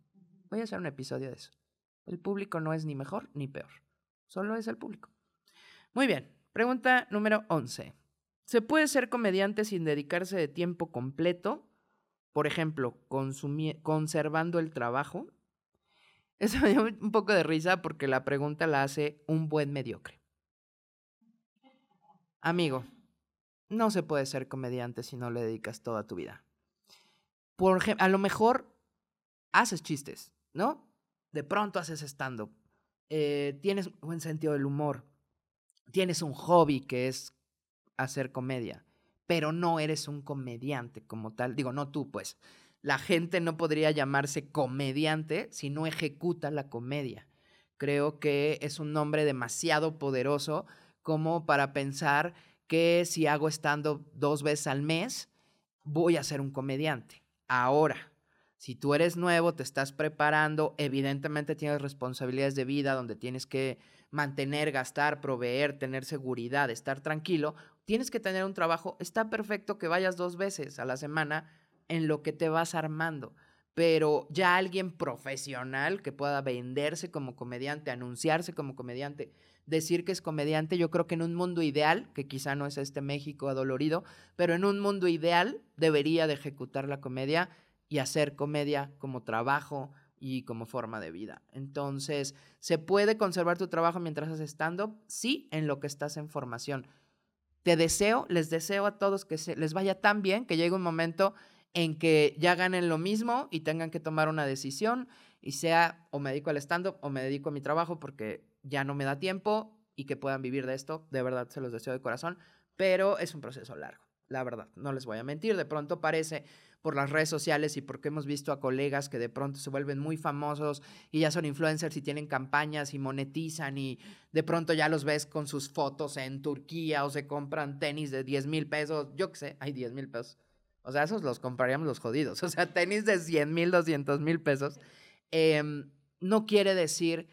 Voy a hacer un episodio de eso. El público no es ni mejor ni peor, solo es el público. Muy bien, pregunta número 11. ¿Se puede ser comediante sin dedicarse de tiempo completo? Por ejemplo, conservando el trabajo. Eso me dio un poco de risa porque la pregunta la hace un buen mediocre. Amigo, no se puede ser comediante si no le dedicas toda tu vida. Por ejemplo, a lo mejor haces chistes, ¿no? De pronto haces stand-up. Eh, tienes buen sentido del humor. Tienes un hobby que es hacer comedia, pero no eres un comediante como tal. Digo, no tú, pues la gente no podría llamarse comediante si no ejecuta la comedia. Creo que es un nombre demasiado poderoso como para pensar que si hago estando dos veces al mes, voy a ser un comediante. Ahora, si tú eres nuevo, te estás preparando, evidentemente tienes responsabilidades de vida donde tienes que mantener, gastar, proveer, tener seguridad, estar tranquilo, tienes que tener un trabajo. Está perfecto que vayas dos veces a la semana en lo que te vas armando. Pero ya alguien profesional que pueda venderse como comediante, anunciarse como comediante, decir que es comediante, yo creo que en un mundo ideal, que quizá no es este México adolorido, pero en un mundo ideal debería de ejecutar la comedia y hacer comedia como trabajo y como forma de vida. Entonces, ¿se puede conservar tu trabajo mientras haces stand-up? Sí, en lo que estás en formación. Te deseo, les deseo a todos que se, les vaya tan bien que llegue un momento en que ya ganen lo mismo y tengan que tomar una decisión y sea o me dedico al stand-up o me dedico a mi trabajo porque ya no me da tiempo y que puedan vivir de esto. De verdad, se los deseo de corazón, pero es un proceso largo, la verdad, no les voy a mentir. De pronto parece por las redes sociales y porque hemos visto a colegas que de pronto se vuelven muy famosos y ya son influencers y tienen campañas y monetizan y de pronto ya los ves con sus fotos en Turquía o se compran tenis de 10 mil pesos, yo qué sé, hay 10 mil pesos. O sea, esos los compraríamos los jodidos. O sea, tenis de 100 mil, 200 mil pesos. Em, no quiere decir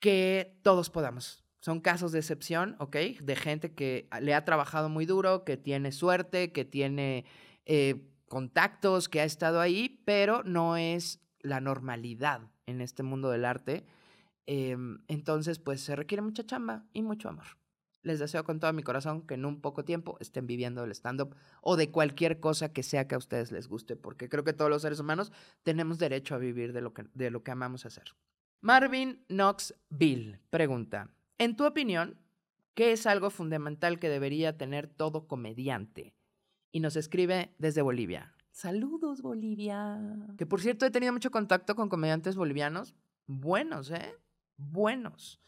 que todos podamos. Son casos de excepción, ¿ok? De gente que le ha trabajado muy duro, que tiene suerte, que tiene eh, contactos, que ha estado ahí, pero no es la normalidad en este mundo del arte. Em, entonces, pues se requiere mucha chamba y mucho amor. Les deseo con todo mi corazón que en un poco tiempo estén viviendo el stand-up o de cualquier cosa que sea que a ustedes les guste, porque creo que todos los seres humanos tenemos derecho a vivir de lo que, de lo que amamos hacer. Marvin Knoxville pregunta, en tu opinión, ¿qué es algo fundamental que debería tener todo comediante? y nos escribe desde Bolivia. Saludos, Bolivia. Que por cierto, he tenido mucho contacto con comediantes bolivianos. Buenos, ¿eh? Buenos.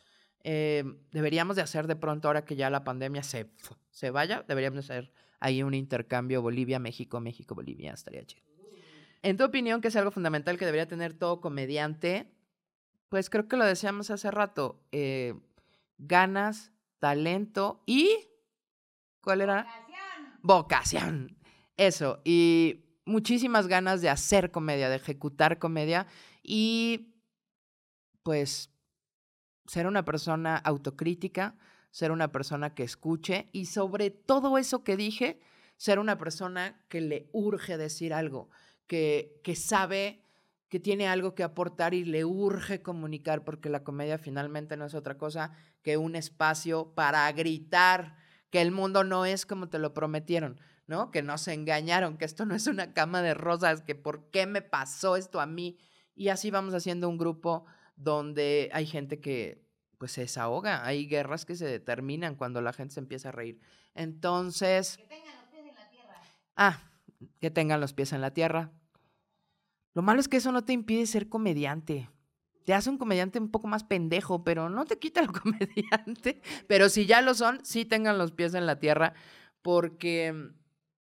Eh, deberíamos de hacer de pronto, ahora que ya la pandemia se, se vaya, deberíamos de hacer ahí un intercambio Bolivia-México, México-Bolivia. Estaría chido. En tu opinión, ¿qué es algo fundamental que debería tener todo comediante? Pues creo que lo decíamos hace rato. Eh, ganas, talento y... ¿Cuál era? vocación. Eso, y muchísimas ganas de hacer comedia, de ejecutar comedia y pues ser una persona autocrítica, ser una persona que escuche y sobre todo eso que dije, ser una persona que le urge decir algo, que, que sabe que tiene algo que aportar y le urge comunicar, porque la comedia finalmente no es otra cosa que un espacio para gritar que el mundo no es como te lo prometieron, ¿no? Que nos engañaron, que esto no es una cama de rosas, que por qué me pasó esto a mí. Y así vamos haciendo un grupo donde hay gente que pues se desahoga, hay guerras que se determinan cuando la gente se empieza a reír. Entonces...
Que tengan los pies en la tierra.
Ah, que tengan los pies en la tierra. Lo malo es que eso no te impide ser comediante te hace un comediante un poco más pendejo, pero no te quita lo comediante. Pero si ya lo son, sí tengan los pies en la tierra, porque,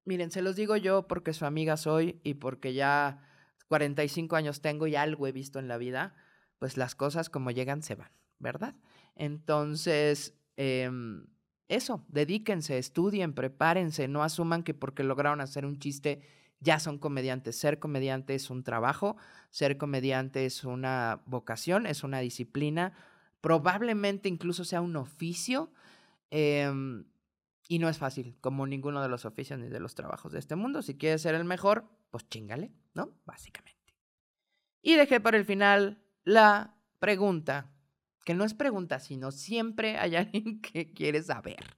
miren, se los digo yo porque su amiga soy y porque ya 45 años tengo y algo he visto en la vida, pues las cosas como llegan se van, ¿verdad? Entonces, em, eso, dedíquense, estudien, prepárense, no asuman que porque lograron hacer un chiste ya son comediantes. Ser comediante es un trabajo, ser comediante es una vocación, es una disciplina, probablemente incluso sea un oficio. Em, y no es fácil, como ninguno de los oficios ni de los trabajos de este mundo. Si quieres ser el mejor, pues chingale, ¿no? Básicamente. Y dejé para el final la pregunta, que no es pregunta, sino siempre hay alguien que quiere saber,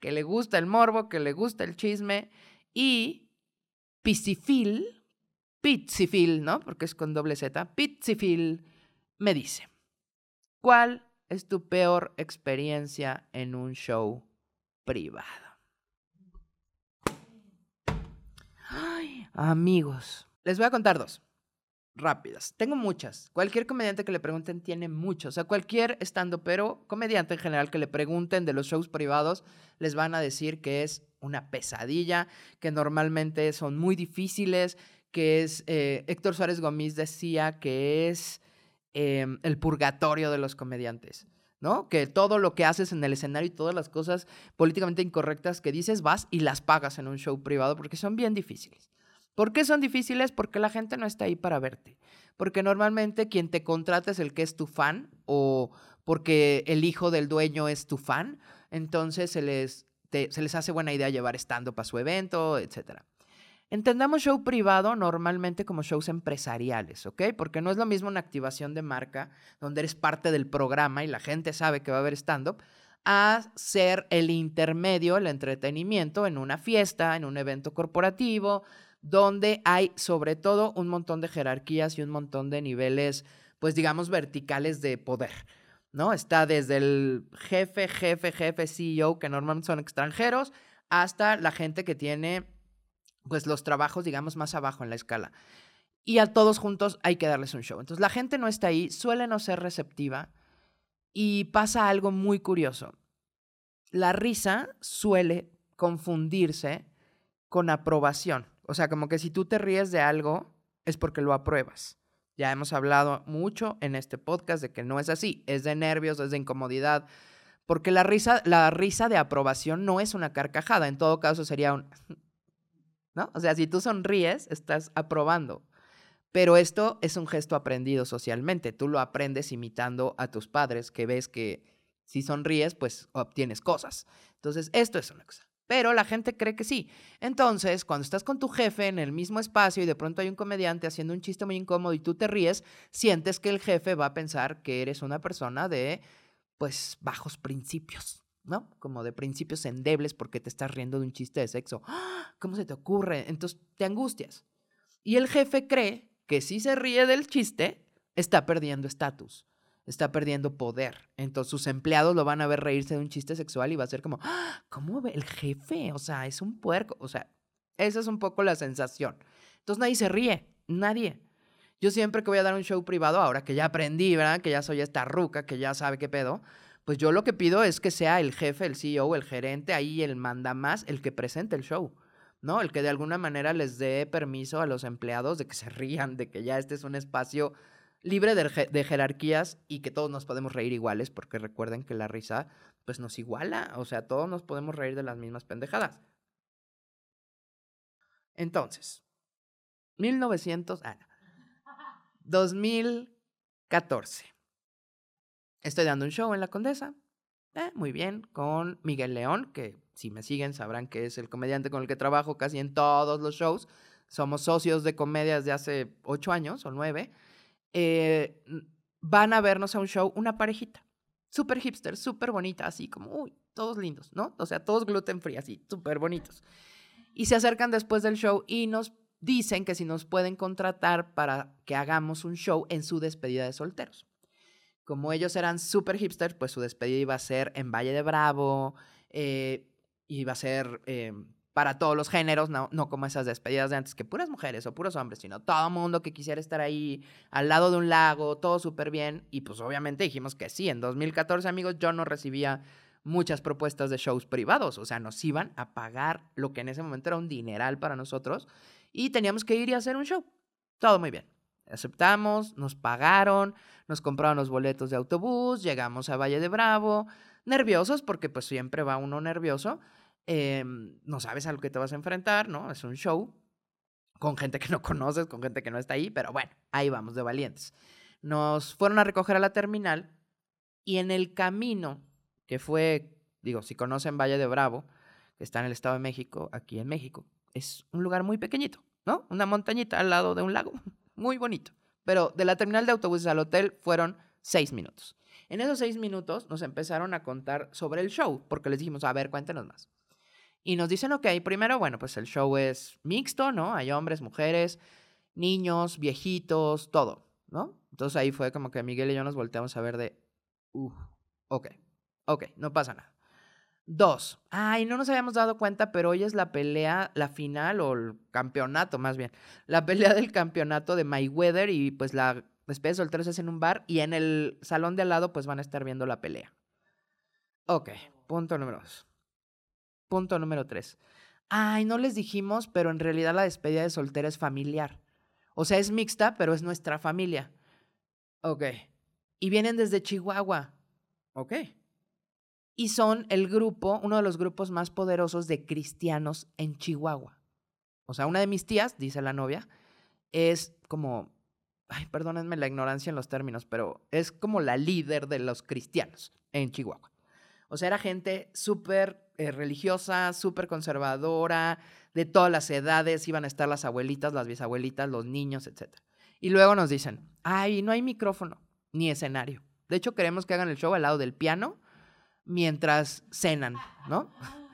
que le gusta el morbo, que le gusta el chisme y Pizzifil, Pizzifil, ¿no? Porque es con doble Z, Pizzifil me dice, ¿cuál es tu peor experiencia en un show privado? Ay, amigos, les voy a contar dos rápidas. Tengo muchas. Cualquier comediante que le pregunten tiene muchos. O sea, cualquier estando, pero comediante en general que le pregunten de los shows privados, les van a decir que es una pesadilla, que normalmente son muy difíciles, que es, eh, Héctor Suárez Gómez decía que es em, el purgatorio de los comediantes. ¿no? Que todo lo que haces en el escenario y todas las cosas políticamente incorrectas que dices, vas y las pagas en un show privado porque son bien difíciles. ¿Por qué son difíciles? Porque la gente no está ahí para verte. Porque normalmente quien te contrata es el que es tu fan o porque el hijo del dueño es tu fan. Entonces se les, se les hace buena idea llevar stand para su evento, etc. Entendamos show privado normalmente como shows empresariales, ¿ok? Porque no es lo mismo una activación de marca donde eres parte del programa y la gente sabe que va a haber stand-up, a ser el intermedio, el entretenimiento en una fiesta, en un evento corporativo, donde hay sobre todo un montón de jerarquías y un montón de niveles, pues digamos, verticales de poder. ¿no? Está desde el jefe, jefe, jefe, CEO, que normalmente son extranjeros, hasta la gente que tiene pues los trabajos, digamos, más abajo en la escala. Y a todos juntos hay que darles un show. Entonces la gente no está ahí, suele no ser receptiva y pasa algo muy curioso. La risa suele confundirse con aprobación. O sea, como que si tú te ríes de algo, es porque lo apruebas. Ya hemos hablado mucho en este podcast de que no es así, es de nervios, es de incomodidad, porque la risa, la risa de aprobación no es una carcajada, en todo caso sería un... ¿No? O sea, si tú sonríes, estás aprobando. Pero esto es un gesto aprendido socialmente. Tú lo aprendes imitando a tus padres, que ves que si sonríes, pues obtienes cosas. Entonces, esto es una cosa pero la gente cree que sí. Entonces, cuando estás con tu jefe en el mismo espacio y de pronto hay un comediante haciendo un chiste muy incómodo y tú te ríes, sientes que el jefe va a pensar que eres una persona de, pues, bajos principios, ¿no? Como de principios endebles porque te estás riendo de un chiste de sexo. ¡Ah! ¿Cómo se te ocurre? Entonces, te angustias. Y el jefe cree que si se ríe del chiste, está perdiendo estatus está perdiendo poder. Entonces sus empleados lo van a ver reírse de un chiste sexual y va a ser como, ¡Ah! ¿cómo el jefe? O sea, es un puerco. O sea, esa es un poco la sensación. Entonces nadie se ríe, nadie. Yo siempre que voy a dar un show privado, ahora que ya aprendí, ¿verdad? Que ya soy esta ruca, que ya sabe qué pedo, pues yo lo que pido es que sea el jefe, el CEO, el gerente, ahí el manda más, el que presente el show. ¿no? El que de alguna manera les dé permiso a los empleados de que se rían, de que ya este es un espacio libre de, jerarquías y que todos nos podemos reír iguales, porque recuerden que la risa pues nos iguala, o sea, todos nos podemos reír de las mismas pendejadas. Entonces, 1900, ah, 2014. Estoy dando un show en La Condesa, eh, muy bien, con Miguel León, que si me siguen sabrán que es el comediante con el que trabajo casi en todos los shows. Somos socios de comedia desde hace ocho años o nueve. Eh, van a vernos a un show una parejita, súper hipster, súper bonita, así como, uy, todos lindos, ¿no? O sea, todos gluten free, así, súper bonitos. Y se acercan después del show y nos dicen que si nos pueden contratar para que hagamos un show en su despedida de solteros. Como ellos eran súper hipsters, pues su despedida iba a ser en Valle de Bravo, eh, iba a ser em, para todos los géneros, no, no como esas despedidas de antes, que puras mujeres o puros hombres, sino todo mundo que quisiera estar ahí al lado de un lago, todo súper bien. Y pues obviamente dijimos que sí. En 2014, amigos, yo no recibía muchas propuestas de shows privados, o sea, nos iban a pagar lo que en ese momento era un dineral para nosotros y teníamos que ir y hacer un show. Todo muy bien. Aceptamos, nos pagaron, nos compraron los boletos de autobús, llegamos a Valle de Bravo, nerviosos porque pues siempre va uno nervioso, Em, no sabes a lo que te vas a enfrentar, ¿no? Es un show con gente que no conoces, con gente que no está ahí, pero bueno, ahí vamos de valientes. Nos fueron a recoger a la terminal y en el camino, que fue, digo, si conocen Valle de Bravo, que está en el Estado de México, aquí en México, es un lugar muy pequeñito, ¿no? Una montañita al lado de un lago, muy bonito. Pero de la terminal de autobuses al hotel fueron seis minutos. En esos seis minutos nos empezaron a contar sobre el show, porque les dijimos, a ver, cuéntenos más. Y nos dicen, ok, primero, bueno, pues el show es mixto, ¿no? Hay hombres, mujeres, niños, viejitos, todo, ¿no? Entonces ahí fue como que Miguel y yo nos volteamos a ver de, uh, ok, ok, no pasa nada. Dos, ay, no nos habíamos dado cuenta, pero hoy es la pelea, la final o el campeonato más bien, la pelea del campeonato de Mayweather y pues la despedida de solteros es en un bar y en el salón de al lado pues van a estar viendo la pelea. Ok, punto número dos. Punto número tres. Ay, no les dijimos, pero en realidad la despedida de soltera es familiar. O sea, es mixta, pero es nuestra familia. Ok. Y vienen desde Chihuahua. Ok. Y son el grupo, uno de los grupos más poderosos de cristianos en Chihuahua. O sea, una de mis tías, dice la novia, es como, ay, perdónenme la ignorancia en los términos, pero es como la líder de los cristianos en Chihuahua. O sea, era gente súper eh, religiosa, súper conservadora, de todas las edades, iban a estar las abuelitas, las bisabuelitas, los niños, etc. Y luego nos dicen, ay, no hay micrófono ni escenario. De hecho, queremos que hagan el show al lado del piano mientras cenan, ¿no?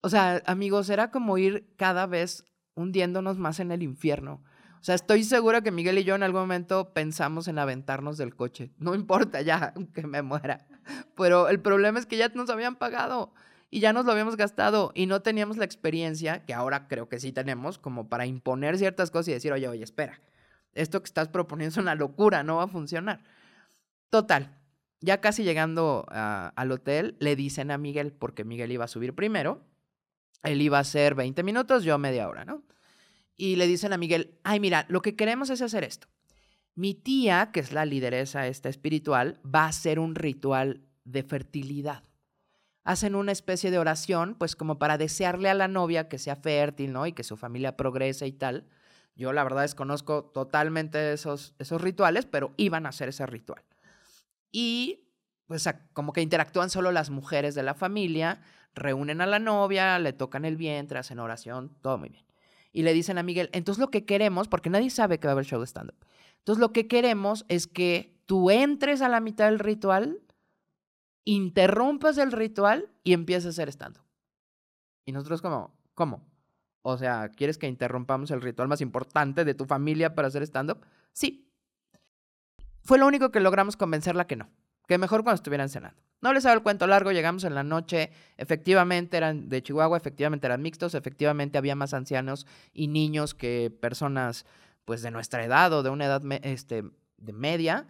O sea, amigos, era como ir cada vez hundiéndonos más en el infierno. O sea, estoy segura que Miguel y yo en algún momento pensamos en aventarnos del coche. No importa ya que me muera. Pero el problema es que ya nos habían pagado. y ya nos lo habíamos gastado y no teníamos la experiencia, que ahora creo que sí tenemos, como para imponer ciertas cosas y decir, oye, oye, espera, esto que estás proponiendo es una locura, no va a funcionar. Total, ya casi llegando al hotel, le dicen a Miguel, porque Miguel iba a subir primero, él iba a hacer 20 minutos, yo media hora, ¿no? Y le dicen a Miguel, ay, mira, lo que queremos es hacer esto. Mi tía, que es la lideresa esta espiritual, va a hacer un ritual de fertilidad hacen una especie de oración, pues como para desearle a la novia que sea fértil, ¿no? Y que su familia progrese y tal. Yo la verdad desconozco totalmente esos, esos rituales, pero iban a hacer ese ritual. Y pues como que interactúan solo las mujeres de la familia, reúnen a la novia, le tocan el vientre, hacen oración, todo muy bien. Y le dicen a Miguel, entonces lo que queremos, porque nadie sabe que va a haber show de stand-up, entonces lo que queremos es que tú entres a la mitad del ritual interrumpas el ritual y empiezas a hacer stand Y nosotros como, ¿cómo? O sea, ¿quieres que interrumpamos el ritual más importante de tu familia para hacer stand-up? Sí. Fue lo único que logramos convencerla que no, que mejor cuando estuvieran cenando. No les hago el cuento largo, llegamos en la noche, efectivamente eran de Chihuahua, efectivamente eran mixtos, efectivamente había más ancianos y niños que personas pues de nuestra edad o de una edad este, de media.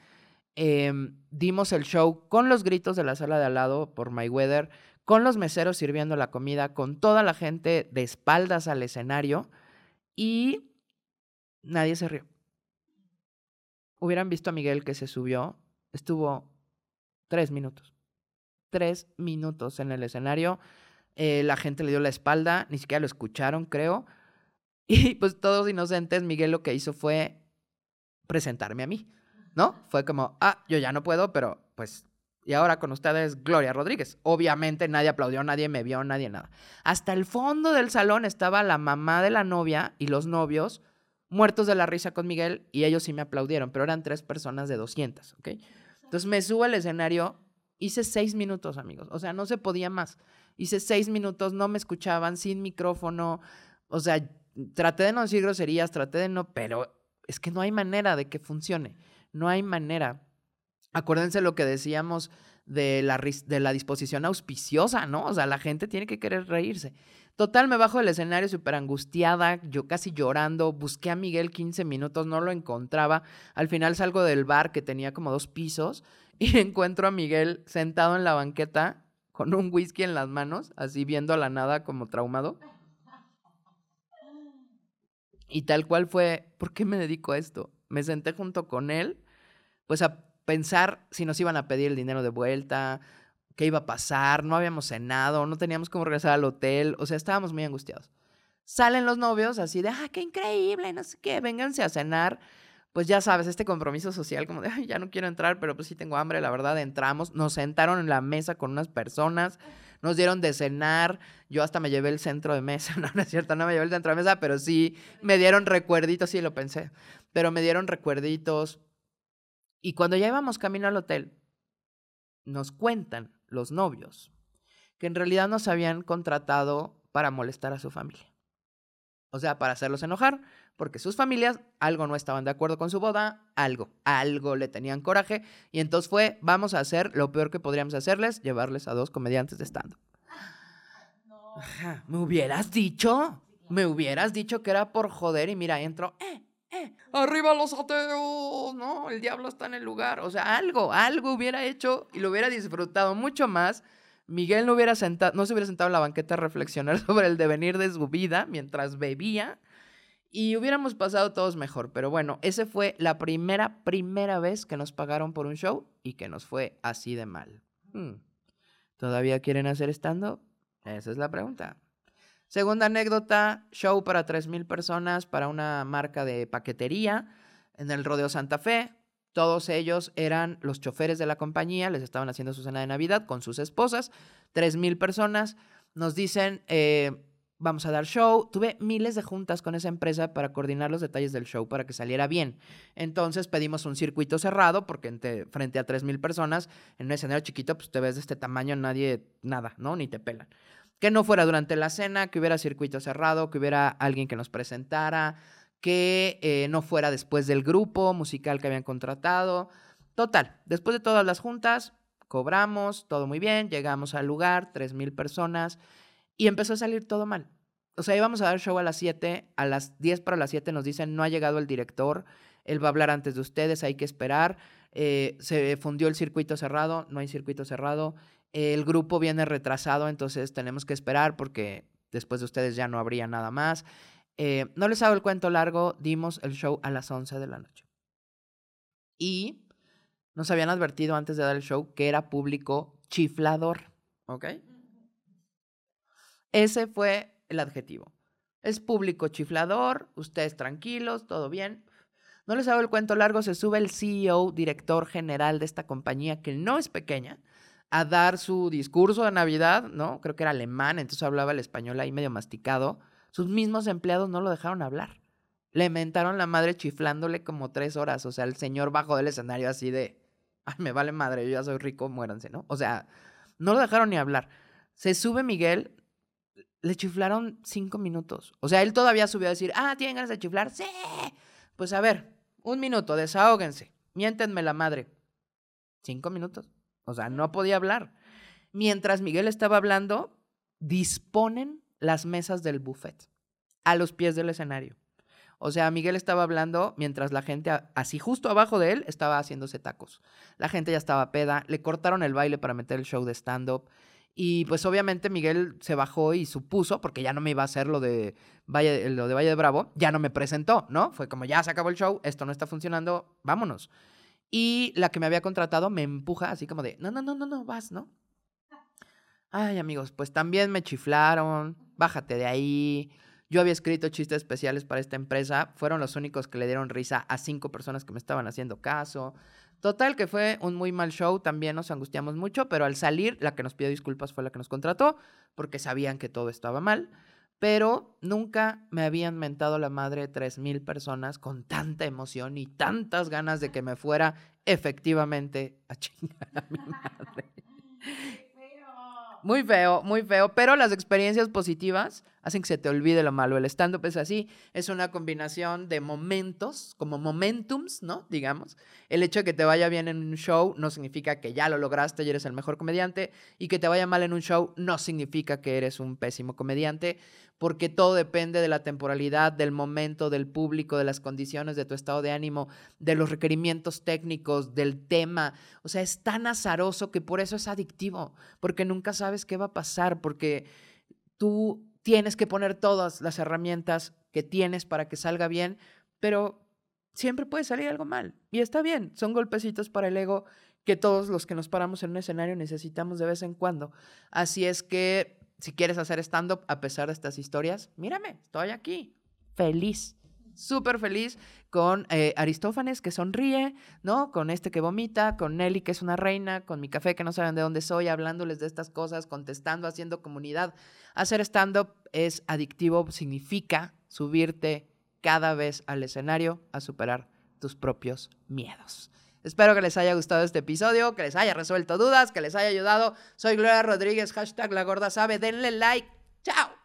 Em, dimos el show con los gritos de la sala de al lado por Mayweather, con los meseros sirviendo la comida, con toda la gente de espaldas al escenario y nadie se rió. Hubieran visto a Miguel que se subió, estuvo tres minutos. Tres minutos en el escenario. Eh, la gente le dio la espalda, ni siquiera lo escucharon, creo. Y pues todos inocentes, Miguel lo que hizo fue presentarme a mí. ¿no? Fue como, ah, yo ya no puedo, pero pues, y ahora con ustedes Gloria Rodríguez. Obviamente nadie aplaudió, nadie me vio, nadie nada. Hasta el fondo del salón estaba la mamá de la novia y los novios muertos de la risa con Miguel y ellos sí me aplaudieron, pero eran tres personas de 200, ¿ok? Entonces me subo al escenario, hice seis minutos, amigos, o sea, no se podía más. Hice seis minutos, no me escuchaban, sin micrófono, o sea, traté de no decir groserías, traté de no, pero es que no hay manera de que funcione. No hay manera. Acuérdense lo que decíamos de la, de la disposición auspiciosa, ¿no? O sea, la gente tiene que querer reírse. Total, me bajo del escenario súper angustiada, yo casi llorando, busqué a Miguel 15 minutos, no lo encontraba. Al final salgo del bar que tenía como dos pisos y encuentro a Miguel sentado en la banqueta con un whisky en las manos, así viendo a la nada como traumado. Y tal cual fue, ¿por qué me dedico a esto? me senté junto con él, pues a pensar si nos iban a pedir el dinero de vuelta, qué iba a pasar, no habíamos cenado, no teníamos cómo regresar al hotel, o sea, estábamos muy angustiados. Salen los novios así de, ah, qué increíble, no sé qué, vénganse a cenar. Pues ya sabes, este compromiso social como de, ay, ya no quiero entrar, pero pues sí tengo hambre, la verdad, entramos, nos sentaron en la mesa con unas personas, nos dieron de cenar, yo hasta me llevé el centro de mesa, no, no es cierto, no me llevé el centro de mesa, pero sí me dieron recuerditos, sí lo pensé, pero me dieron recuerditos. Y cuando ya íbamos camino al hotel, nos cuentan los novios que en realidad nos habían contratado para molestar a su familia. O sea, para hacerlos enojar, porque sus familias algo no estaban de acuerdo con su boda, algo, algo le tenían coraje, y entonces fue, vamos a hacer lo peor que podríamos hacerles, llevarles a dos comediantes de stand ¿Me hubieras dicho? ¿Me hubieras dicho que era por joder? Y mira, entro, eh, eh, arriba los ateos, no, el diablo está en el lugar. O sea, algo, algo hubiera hecho y lo hubiera disfrutado mucho más. Miguel no, hubiera sentado, no se hubiera sentado en la banqueta a reflexionar sobre el devenir de su vida mientras bebía y hubiéramos pasado todos mejor. Pero bueno, esa fue la primera, primera vez que nos pagaron por un show y que nos fue así de mal. Hmm. ¿Todavía quieren hacer stand-up? Esa es la pregunta. Segunda anécdota, show para 3.000 personas para una marca de paquetería en el Rodeo Santa Fe. Todos ellos eran los choferes de la compañía, les estaban haciendo su cena de Navidad con sus esposas. 3.000 personas. Nos dicen, eh, vamos a dar show. Tuve miles de juntas con esa empresa para coordinar los detalles del show para que saliera bien. Entonces pedimos un circuito cerrado porque frente a 3.000 personas en un escenario chiquito, pues te ves de este tamaño, nadie, nada, ¿no? Ni te pelan. Que no fuera durante la cena, que hubiera circuito cerrado, que hubiera alguien que nos presentara, que eh, no fuera después del grupo musical que habían contratado. Total, después de todas las juntas, cobramos, todo muy bien, llegamos al lugar, 3.000 personas, y empezó a salir todo mal. O sea, íbamos a dar show a las 7, a las 10 para las 7 nos dicen, no ha llegado el director, él va a hablar antes de ustedes, hay que esperar. Eh, se fundió el circuito cerrado, no hay circuito cerrado. El grupo viene retrasado, entonces tenemos que esperar porque después de ustedes ya no habría nada más. Eh, no les hago el cuento largo, dimos el show a las 11 de la noche. Y nos habían advertido antes de dar el show que era público chiflador, ¿ok? Ese fue el adjetivo. Es público chiflador, ustedes tranquilos, todo bien. No les hago el cuento largo, se sube el CEO, director general de esta compañía, que no es pequeña, a dar su discurso de Navidad, ¿no? Creo que era alemán, entonces hablaba el español ahí medio masticado. Sus mismos empleados no lo dejaron hablar. Le mentaron la madre chiflándole como tres horas. O sea, el señor bajó del escenario así de, ay, me vale madre, yo ya soy rico, muéranse, ¿no? O sea, no lo dejaron ni hablar. Se sube Miguel, le chiflaron cinco minutos. O sea, él todavía subió a decir, ah, ¿tienen ganas de chiflar? Sí. Pues a ver, un minuto, desahóguense. Miéntenme la madre. Cinco minutos. O sea, no podía hablar. Mientras Miguel estaba hablando, disponen las mesas del buffet a los pies del escenario. O sea, Miguel estaba hablando mientras la gente, así justo abajo de él, estaba haciéndose tacos. La gente ya estaba peda, le cortaron el baile para meter el show de stand-up. Y pues obviamente Miguel se bajó y supuso, porque ya no me iba a hacer lo de, Valle, lo de Valle de Bravo, ya no me presentó, ¿no? Fue como ya se acabó el show, esto no está funcionando, vámonos. Y la que me había contratado me empuja así como de, no, no, no, no, no, vas, ¿no? Ay, amigos, pues también me chiflaron, bájate de ahí. Yo había escrito chistes especiales para esta empresa, fueron los únicos que le dieron risa a cinco personas que me estaban haciendo caso. Total, que fue un muy mal show, también nos angustiamos mucho, pero al salir, la que nos pidió disculpas fue la que nos contrató, porque sabían que todo estaba mal. Pero nunca me habían mentado la madre tres mil personas con tanta emoción y tantas ganas de que me fuera efectivamente a chingar a mi madre. Muy feo, muy feo, pero las experiencias positivas hacen que se te olvide lo malo. El stand-up es así, es una combinación de momentos, como momentums, ¿no? Digamos. El hecho de que te vaya bien en un show no significa que ya lo lograste y eres el mejor comediante, y que te vaya mal en un show no significa que eres un pésimo comediante, porque todo depende de la temporalidad, del momento, del público, de las condiciones, de tu estado de ánimo, de los requerimientos técnicos, del tema. O sea, es tan azaroso que por eso es adictivo, porque nunca sabes qué va a pasar, porque tú tienes que poner todas las herramientas que tienes para que salga bien, pero siempre puede salir algo mal. Y está bien, son golpecitos para el ego que todos los que nos paramos en un escenario necesitamos de vez en cuando. Así es que si quieres hacer stand-up a pesar de estas historias, mírame, estoy aquí, feliz, súper feliz con eh, Aristófanes que sonríe, ¿no? Con este que vomita, con Nelly que es una reina, con mi café que no saben de dónde soy, hablándoles de estas cosas, contestando, haciendo comunidad. Hacer stand-up es adictivo, significa subirte cada vez al escenario a superar tus propios miedos. Espero que les haya gustado este episodio, que les haya resuelto dudas, que les haya ayudado. Soy Gloria Rodríguez, hashtag La Gorda Sabe. Denle like. ¡Chao!